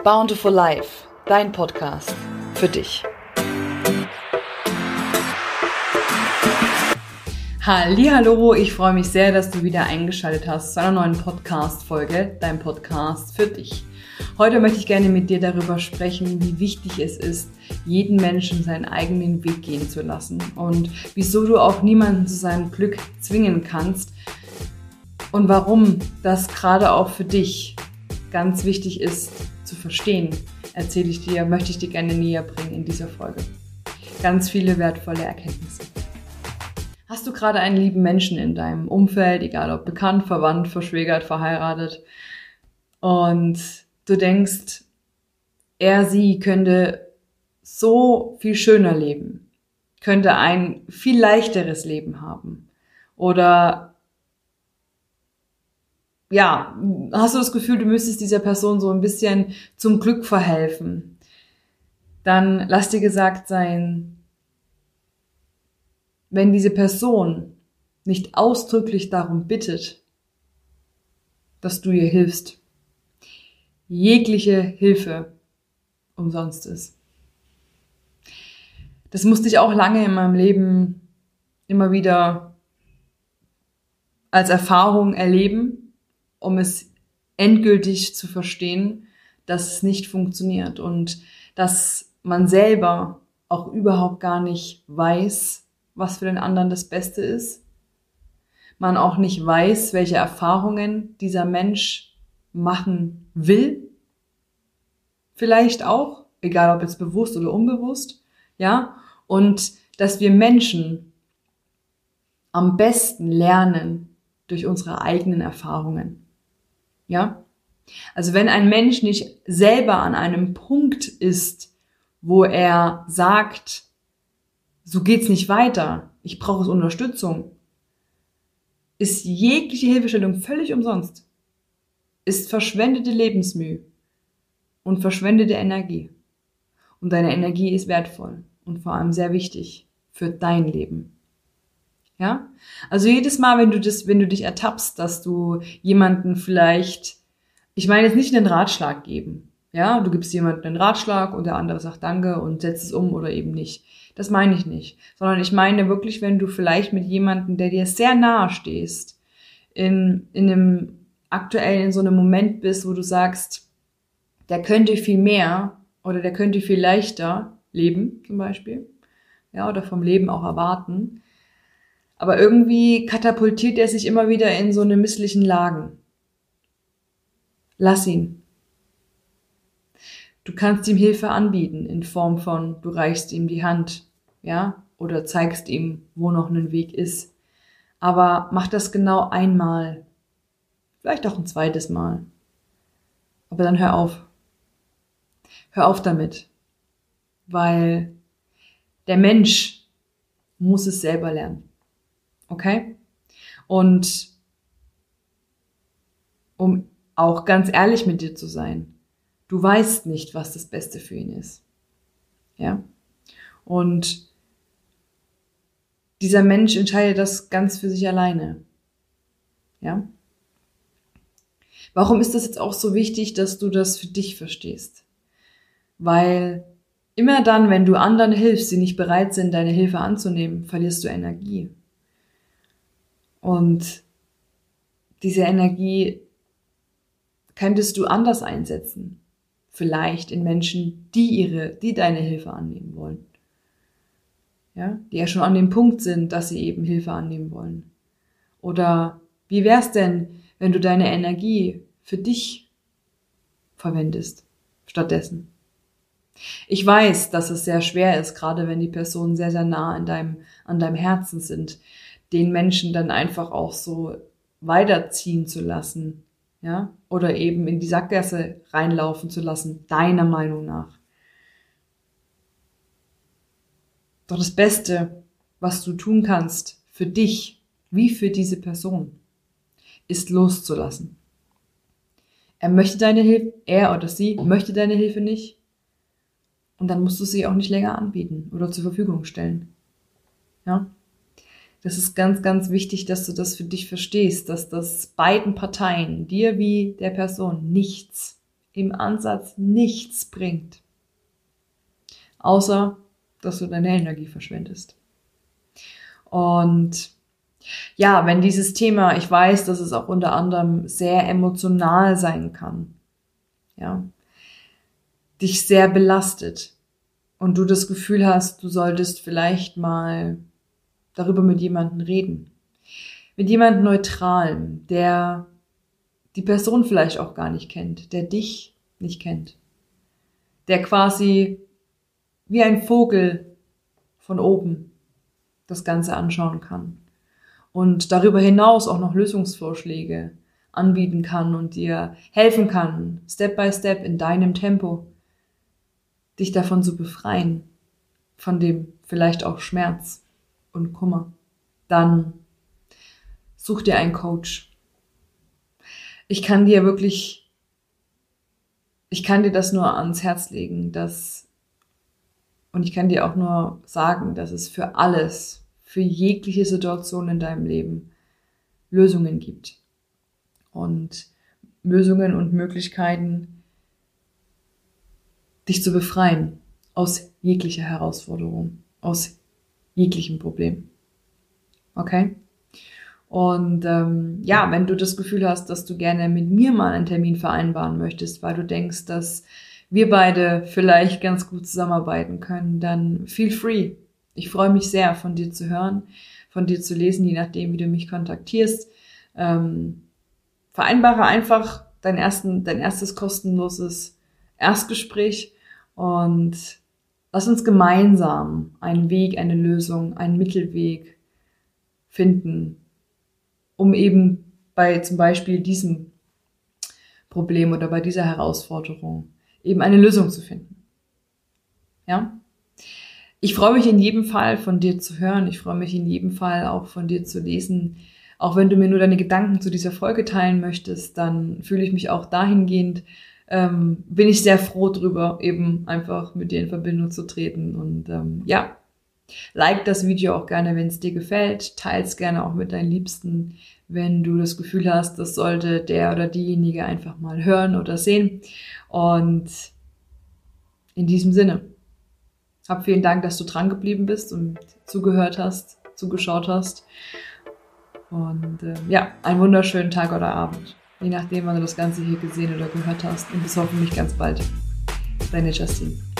Bountiful Life, dein Podcast für dich. Hallo, ich freue mich sehr, dass du wieder eingeschaltet hast zu einer neuen Podcast Folge, dein Podcast für dich. Heute möchte ich gerne mit dir darüber sprechen, wie wichtig es ist, jeden Menschen seinen eigenen Weg gehen zu lassen und wieso du auch niemanden zu seinem Glück zwingen kannst und warum das gerade auch für dich ganz wichtig ist, zu verstehen, erzähle ich dir, möchte ich dir gerne näher bringen in dieser Folge. Ganz viele wertvolle Erkenntnisse. Hast du gerade einen lieben Menschen in deinem Umfeld, egal ob bekannt, verwandt, verschwägert, verheiratet, und du denkst, er, sie könnte so viel schöner leben, könnte ein viel leichteres Leben haben oder ja, hast du das Gefühl, du müsstest dieser Person so ein bisschen zum Glück verhelfen, dann lass dir gesagt sein, wenn diese Person nicht ausdrücklich darum bittet, dass du ihr hilfst, jegliche Hilfe umsonst ist. Das musste ich auch lange in meinem Leben immer wieder als Erfahrung erleben, um es endgültig zu verstehen, dass es nicht funktioniert und dass man selber auch überhaupt gar nicht weiß, was für den anderen das Beste ist. Man auch nicht weiß, welche Erfahrungen dieser Mensch machen will. Vielleicht auch, egal ob jetzt bewusst oder unbewusst, ja. Und dass wir Menschen am besten lernen durch unsere eigenen Erfahrungen. Ja? Also wenn ein Mensch nicht selber an einem Punkt ist, wo er sagt, so geht's nicht weiter, ich brauche Unterstützung, ist jegliche Hilfestellung völlig umsonst, ist verschwendete Lebensmühe und verschwendete Energie. Und deine Energie ist wertvoll und vor allem sehr wichtig für dein Leben. Ja? Also jedes Mal, wenn du das, wenn du dich ertappst, dass du jemanden vielleicht, ich meine jetzt nicht einen Ratschlag geben. Ja, du gibst jemanden einen Ratschlag und der andere sagt Danke und setzt es um oder eben nicht. Das meine ich nicht. Sondern ich meine wirklich, wenn du vielleicht mit jemandem, der dir sehr nahe stehst, in, in einem aktuell in so einem Moment bist, wo du sagst, der könnte viel mehr oder der könnte viel leichter leben, zum Beispiel. Ja, oder vom Leben auch erwarten aber irgendwie katapultiert er sich immer wieder in so eine misslichen Lagen. Lass ihn. Du kannst ihm Hilfe anbieten in Form von, du reichst ihm die Hand, ja, oder zeigst ihm, wo noch ein Weg ist. Aber mach das genau einmal. Vielleicht auch ein zweites Mal. Aber dann hör auf. Hör auf damit. Weil der Mensch muss es selber lernen. Okay? Und um auch ganz ehrlich mit dir zu sein, du weißt nicht, was das Beste für ihn ist. Ja? Und dieser Mensch entscheidet das ganz für sich alleine. Ja? Warum ist das jetzt auch so wichtig, dass du das für dich verstehst? Weil immer dann, wenn du anderen hilfst, die nicht bereit sind, deine Hilfe anzunehmen, verlierst du Energie. Und diese Energie könntest du anders einsetzen. Vielleicht in Menschen, die ihre, die deine Hilfe annehmen wollen. Ja, die ja schon an dem Punkt sind, dass sie eben Hilfe annehmen wollen. Oder wie wär's denn, wenn du deine Energie für dich verwendest stattdessen? Ich weiß, dass es sehr schwer ist, gerade wenn die Personen sehr, sehr nah an deinem, an deinem Herzen sind, den Menschen dann einfach auch so weiterziehen zu lassen, ja, oder eben in die Sackgasse reinlaufen zu lassen, deiner Meinung nach. Doch das Beste, was du tun kannst für dich wie für diese Person, ist loszulassen. Er möchte deine Hilfe, er oder sie möchte deine Hilfe nicht. Und dann musst du sie auch nicht länger anbieten oder zur Verfügung stellen. Ja? Das ist ganz, ganz wichtig, dass du das für dich verstehst, dass das beiden Parteien, dir wie der Person, nichts im Ansatz nichts bringt. Außer, dass du deine Energie verschwendest. Und ja, wenn dieses Thema, ich weiß, dass es auch unter anderem sehr emotional sein kann, ja, dich sehr belastet und du das Gefühl hast, du solltest vielleicht mal darüber mit jemandem reden. Mit jemandem Neutralen, der die Person vielleicht auch gar nicht kennt, der dich nicht kennt, der quasi wie ein Vogel von oben das Ganze anschauen kann. Und darüber hinaus auch noch Lösungsvorschläge anbieten kann und dir helfen kann, Step by Step in deinem Tempo, dich davon zu befreien, von dem vielleicht auch Schmerz und Kummer, dann such dir einen Coach. Ich kann dir wirklich, ich kann dir das nur ans Herz legen, dass, und ich kann dir auch nur sagen, dass es für alles, für jegliche Situation in deinem Leben Lösungen gibt. Und Lösungen und Möglichkeiten, dich zu befreien aus jeglicher Herausforderung, aus jeglichem Problem. Okay? Und ähm, ja, wenn du das Gefühl hast, dass du gerne mit mir mal einen Termin vereinbaren möchtest, weil du denkst, dass wir beide vielleicht ganz gut zusammenarbeiten können, dann feel free. Ich freue mich sehr, von dir zu hören, von dir zu lesen, je nachdem, wie du mich kontaktierst. Ähm, vereinbare einfach dein, ersten, dein erstes kostenloses Erstgespräch und lass uns gemeinsam einen Weg, eine Lösung, einen Mittelweg finden, um eben bei zum Beispiel diesem Problem oder bei dieser Herausforderung eben eine Lösung zu finden. Ja? Ich freue mich in jedem Fall von dir zu hören. Ich freue mich in jedem Fall auch von dir zu lesen. Auch wenn du mir nur deine Gedanken zu dieser Folge teilen möchtest, dann fühle ich mich auch dahingehend, ähm, bin ich sehr froh drüber, eben einfach mit dir in Verbindung zu treten. Und ähm, ja, like das Video auch gerne, wenn es dir gefällt. Teils gerne auch mit deinen Liebsten, wenn du das Gefühl hast, das sollte der oder diejenige einfach mal hören oder sehen. Und in diesem Sinne. Hab vielen Dank, dass du dran geblieben bist und zugehört hast, zugeschaut hast. Und äh, ja, einen wunderschönen Tag oder Abend. Je nachdem, wann du das Ganze hier gesehen oder gehört hast. Und bis hoffentlich ganz bald. Deine Justine.